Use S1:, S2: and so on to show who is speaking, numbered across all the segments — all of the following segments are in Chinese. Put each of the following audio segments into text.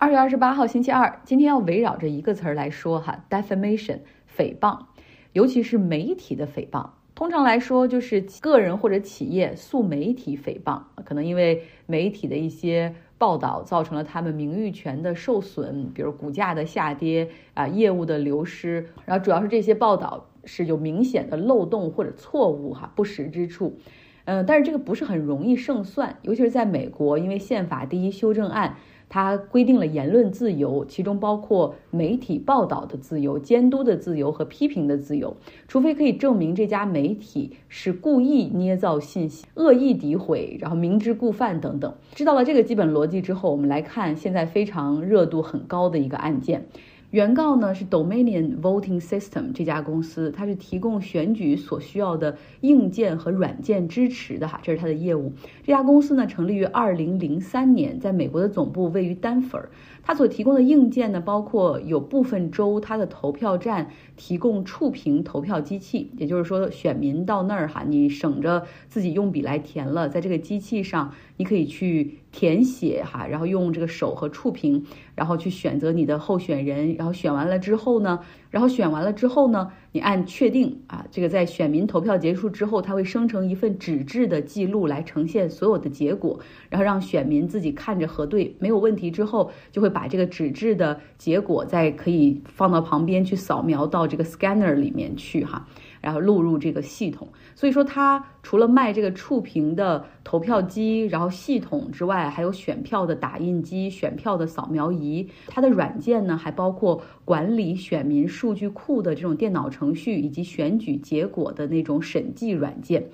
S1: 二月二十八号星期二，今天要围绕着一个词儿来说哈，defamation，诽谤，尤其是媒体的诽谤。通常来说，就是个人或者企业诉媒体诽谤，可能因为媒体的一些报道造成了他们名誉权的受损，比如股价的下跌啊，业务的流失，然后主要是这些报道是有明显的漏洞或者错误哈，不实之处。嗯，但是这个不是很容易胜算，尤其是在美国，因为宪法第一修正案。它规定了言论自由，其中包括媒体报道的自由、监督的自由和批评的自由。除非可以证明这家媒体是故意捏造信息、恶意诋毁，然后明知故犯等等。知道了这个基本逻辑之后，我们来看现在非常热度很高的一个案件。原告呢是 Dominion Voting System 这家公司，它是提供选举所需要的硬件和软件支持的哈，这是它的业务。这家公司呢成立于二零零三年，在美国的总部位于丹佛。它所提供的硬件呢，包括有部分州它的投票站提供触屏投票机器，也就是说，选民到那儿哈，你省着自己用笔来填了，在这个机器上你可以去填写哈，然后用这个手和触屏，然后去选择你的候选人，然后选完了之后呢。然后选完了之后呢，你按确定啊，这个在选民投票结束之后，它会生成一份纸质的记录来呈现所有的结果，然后让选民自己看着核对，没有问题之后，就会把这个纸质的结果再可以放到旁边去扫描到这个 scanner 里面去哈。然后录入这个系统，所以说它除了卖这个触屏的投票机，然后系统之外，还有选票的打印机、选票的扫描仪。它的软件呢，还包括管理选民数据库的这种电脑程序，以及选举结果的那种审计软件。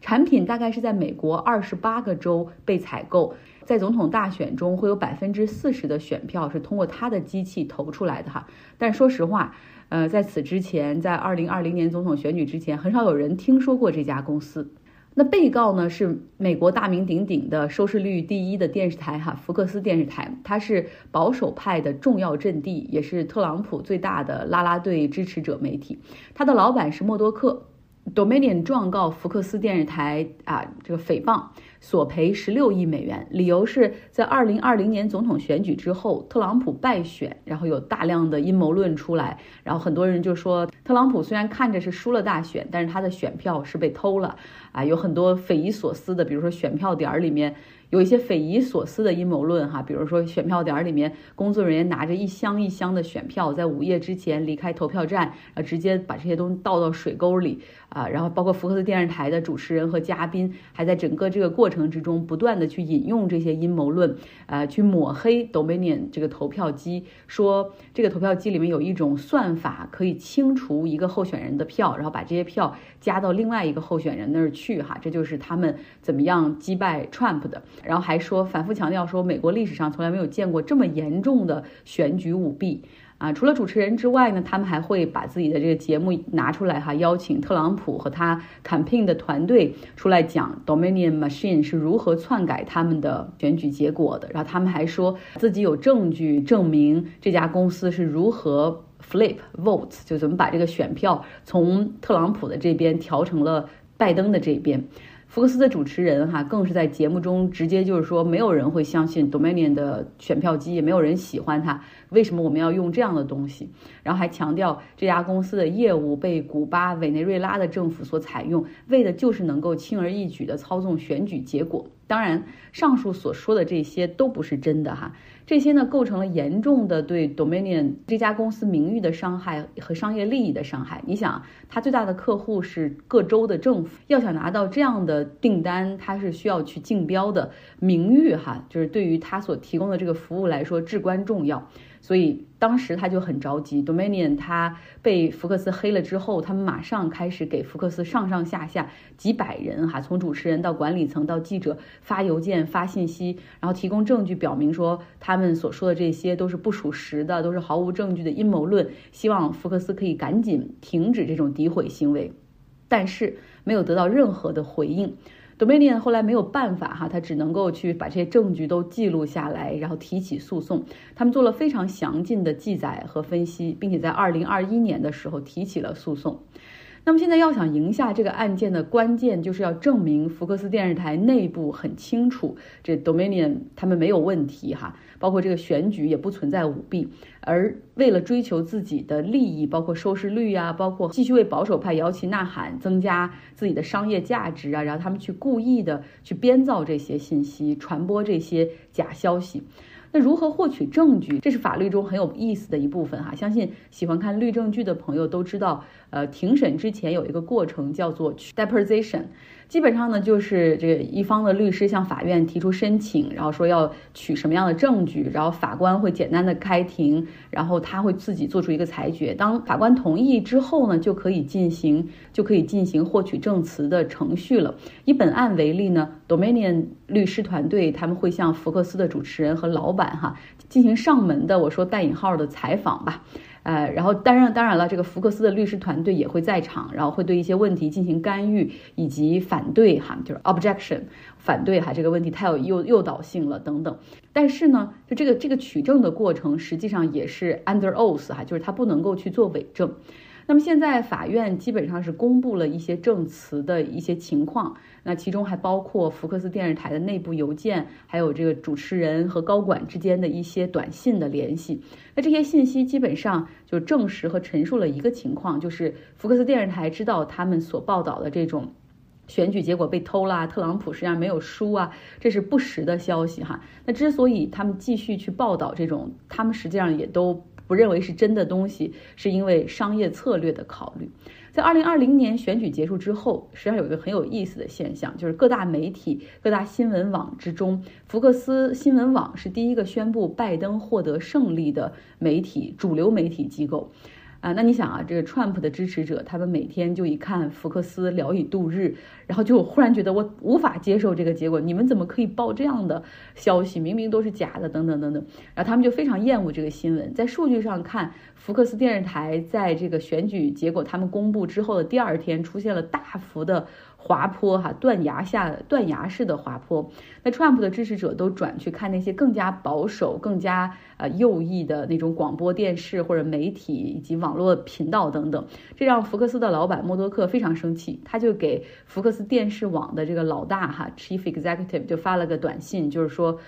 S1: 产品大概是在美国二十八个州被采购，在总统大选中会有百分之四十的选票是通过他的机器投出来的哈。但说实话。呃，在此之前，在二零二零年总统选举之前，很少有人听说过这家公司。那被告呢，是美国大名鼎鼎的收视率第一的电视台哈，福克斯电视台，它是保守派的重要阵地，也是特朗普最大的拉拉队支持者媒体。它的老板是默多克。Dominion 状告福克斯电视台啊，这个诽谤，索赔十六亿美元，理由是在二零二零年总统选举之后，特朗普败选，然后有大量的阴谋论出来，然后很多人就说，特朗普虽然看着是输了大选，但是他的选票是被偷了啊，有很多匪夷所思的，比如说选票点儿里面。有一些匪夷所思的阴谋论哈，比如说选票点儿里面工作人员拿着一箱一箱的选票，在午夜之前离开投票站，啊，直接把这些东西倒到水沟里啊，然后包括福克斯电视台的主持人和嘉宾，还在整个这个过程之中不断的去引用这些阴谋论，呃，去抹黑 Dominion 这个投票机，说这个投票机里面有一种算法可以清除一个候选人的票，然后把这些票加到另外一个候选人那儿去哈，这就是他们怎么样击败 Trump 的。然后还说，反复强调说，美国历史上从来没有见过这么严重的选举舞弊啊！除了主持人之外呢，他们还会把自己的这个节目拿出来哈，邀请特朗普和他 campaign 的团队出来讲 Dominion Machine 是如何篡改他们的选举结果的。然后他们还说自己有证据证明这家公司是如何 flip votes，就怎么把这个选票从特朗普的这边调成了拜登的这边。福克斯的主持人哈，更是在节目中直接就是说，没有人会相信 Dominion 的选票机，也没有人喜欢它。为什么我们要用这样的东西？然后还强调这家公司的业务被古巴、委内瑞拉的政府所采用，为的就是能够轻而易举地操纵选举结果。当然，上述所说的这些都不是真的哈。这些呢，构成了严重的对 Dominion 这家公司名誉的伤害和商业利益的伤害。你想，它最大的客户是各州的政府，要想拿到这样的订单，它是需要去竞标的，名誉哈，就是对于它所提供的这个服务来说至关重要。所以当时他就很着急，Dominion 他被福克斯黑了之后，他们马上开始给福克斯上上下下几百人哈，从主持人到管理层到记者发邮件发信息，然后提供证据表明说他们所说的这些都是不属实的，都是毫无证据的阴谋论，希望福克斯可以赶紧停止这种诋毁行为，但是没有得到任何的回应。Domain 后来没有办法哈，他只能够去把这些证据都记录下来，然后提起诉讼。他们做了非常详尽的记载和分析，并且在二零二一年的时候提起了诉讼。那么现在要想赢下这个案件的关键，就是要证明福克斯电视台内部很清楚，这 Dominion 他们没有问题哈，包括这个选举也不存在舞弊。而为了追求自己的利益，包括收视率啊，包括继续为保守派摇旗呐喊，增加自己的商业价值啊，然后他们去故意的去编造这些信息，传播这些假消息。那如何获取证据？这是法律中很有意思的一部分哈。相信喜欢看律政剧的朋友都知道，呃，庭审之前有一个过程叫做 deposition。基本上呢，就是这个一方的律师向法院提出申请，然后说要取什么样的证据，然后法官会简单的开庭，然后他会自己做出一个裁决。当法官同意之后呢，就可以进行就可以进行获取证词的程序了。以本案为例呢，Dominion 律师团队他们会向福克斯的主持人和老板哈进行上门的我说带引号的采访吧。呃，然后当然当然了，这个福克斯的律师团队也会在场，然后会对一些问题进行干预以及反对哈，就是 objection，反对哈这个问题太有诱诱导性了等等。但是呢，就这个这个取证的过程实际上也是 under oath 哈，就是他不能够去做伪证。那么现在法院基本上是公布了一些证词的一些情况，那其中还包括福克斯电视台的内部邮件，还有这个主持人和高管之间的一些短信的联系。那这些信息基本上就证实和陈述了一个情况，就是福克斯电视台知道他们所报道的这种选举结果被偷啦，特朗普实际上没有输啊，这是不实的消息哈。那之所以他们继续去报道这种，他们实际上也都。不认为是真的东西，是因为商业策略的考虑。在二零二零年选举结束之后，实际上有一个很有意思的现象，就是各大媒体、各大新闻网之中，福克斯新闻网是第一个宣布拜登获得胜利的媒体，主流媒体机构。啊，那你想啊，这个 Trump 的支持者，他们每天就一看福克斯聊以度日，然后就忽然觉得我无法接受这个结果，你们怎么可以报这样的消息？明明都是假的，等等等等。然后他们就非常厌恶这个新闻。在数据上看，福克斯电视台在这个选举结果他们公布之后的第二天，出现了大幅的。滑坡哈，断崖下断崖式的滑坡。那 Trump 的支持者都转去看那些更加保守、更加呃右翼的那种广播电视或者媒体以及网络频道等等，这让福克斯的老板默多克非常生气，他就给福克斯电视网的这个老大哈 Chief Executive 就发了个短信，就是说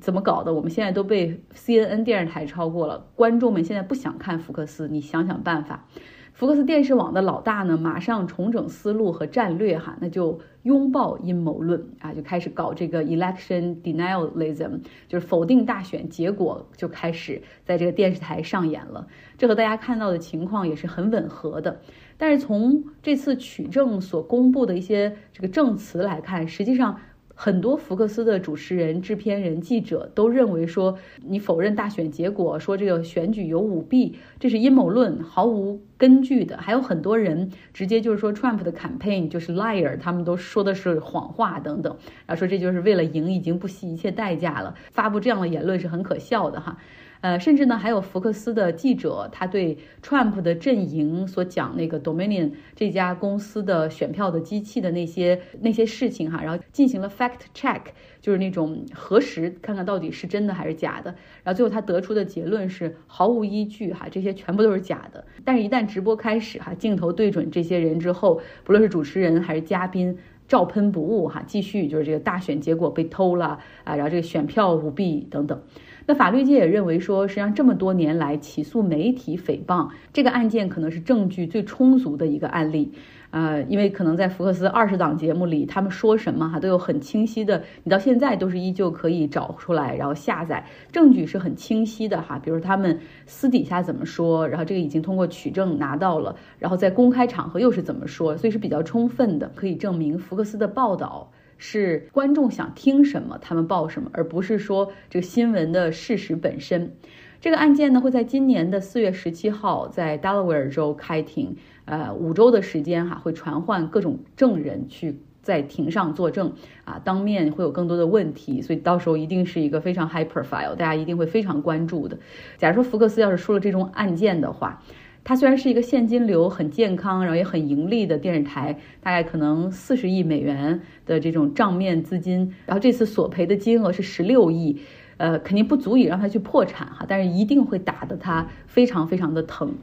S1: 怎么搞的？我们现在都被 CNN 电视台超过了，观众们现在不想看福克斯，你想想办法。福克斯电视网的老大呢，马上重整思路和战略哈，那就拥抱阴谋论啊，就开始搞这个 election denialism，就是否定大选结果，就开始在这个电视台上演了。这和大家看到的情况也是很吻合的。但是从这次取证所公布的一些这个证词来看，实际上。很多福克斯的主持人、制片人、记者都认为说，你否认大选结果，说这个选举有舞弊，这是阴谋论，毫无根据的。还有很多人直接就是说，Trump 的 campaign 就是 liar，他们都说的是谎话等等，然后说这就是为了赢，已经不惜一切代价了。发布这样的言论是很可笑的哈。呃，甚至呢，还有福克斯的记者，他对 Trump 的阵营所讲那个 Dominion 这家公司的选票的机器的那些那些事情哈，然后进行了 fact check，就是那种核实，看看到底是真的还是假的。然后最后他得出的结论是毫无依据哈，这些全部都是假的。但是，一旦直播开始哈，镜头对准这些人之后，不论是主持人还是嘉宾，照喷不误哈，继续就是这个大选结果被偷了啊，然后这个选票舞弊等等。那法律界也认为说，实际上这么多年来起诉媒体诽谤这个案件，可能是证据最充足的一个案例。呃，因为可能在福克斯二十档节目里，他们说什么哈都有很清晰的，你到现在都是依旧可以找出来，然后下载证据是很清晰的哈。比如他们私底下怎么说，然后这个已经通过取证拿到了，然后在公开场合又是怎么说，所以是比较充分的，可以证明福克斯的报道。是观众想听什么，他们报什么，而不是说这个新闻的事实本身。这个案件呢，会在今年的四月十七号在 Delaware 州开庭，呃，五周的时间哈，会传唤各种证人去在庭上作证啊，当面会有更多的问题，所以到时候一定是一个非常 high profile，大家一定会非常关注的。假如说福克斯要是输了这种案件的话。它虽然是一个现金流很健康，然后也很盈利的电视台，大概可能四十亿美元的这种账面资金，然后这次索赔的金额是十六亿，呃，肯定不足以让它去破产哈，但是一定会打得它非常非常的疼。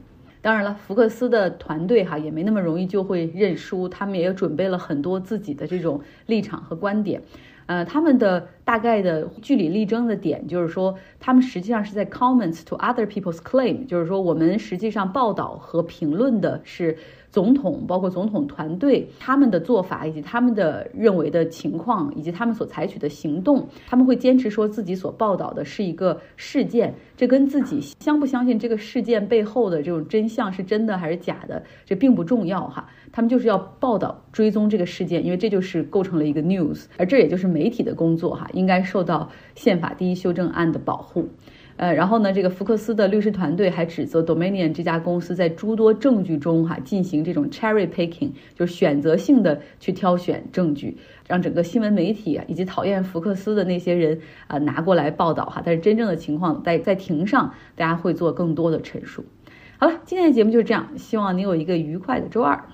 S1: 当然了，福克斯的团队哈也没那么容易就会认输，他们也准备了很多自己的这种立场和观点。呃，他们的大概的据理力争的点就是说，他们实际上是在 comments to other people's claim，就是说我们实际上报道和评论的是。总统包括总统团队他们的做法以及他们的认为的情况以及他们所采取的行动，他们会坚持说自己所报道的是一个事件，这跟自己相不相信这个事件背后的这种真相是真的还是假的，这并不重要哈。他们就是要报道追踪这个事件，因为这就是构成了一个 news，而这也就是媒体的工作哈，应该受到宪法第一修正案的保护。呃，然后呢，这个福克斯的律师团队还指责 Dominion 这家公司在诸多证据中哈进行这种 cherry picking，就是选择性的去挑选证据，让整个新闻媒体以及讨厌福克斯的那些人啊拿过来报道哈。但是真正的情况在在庭上，大家会做更多的陈述。好了，今天的节目就是这样，希望你有一个愉快的周二。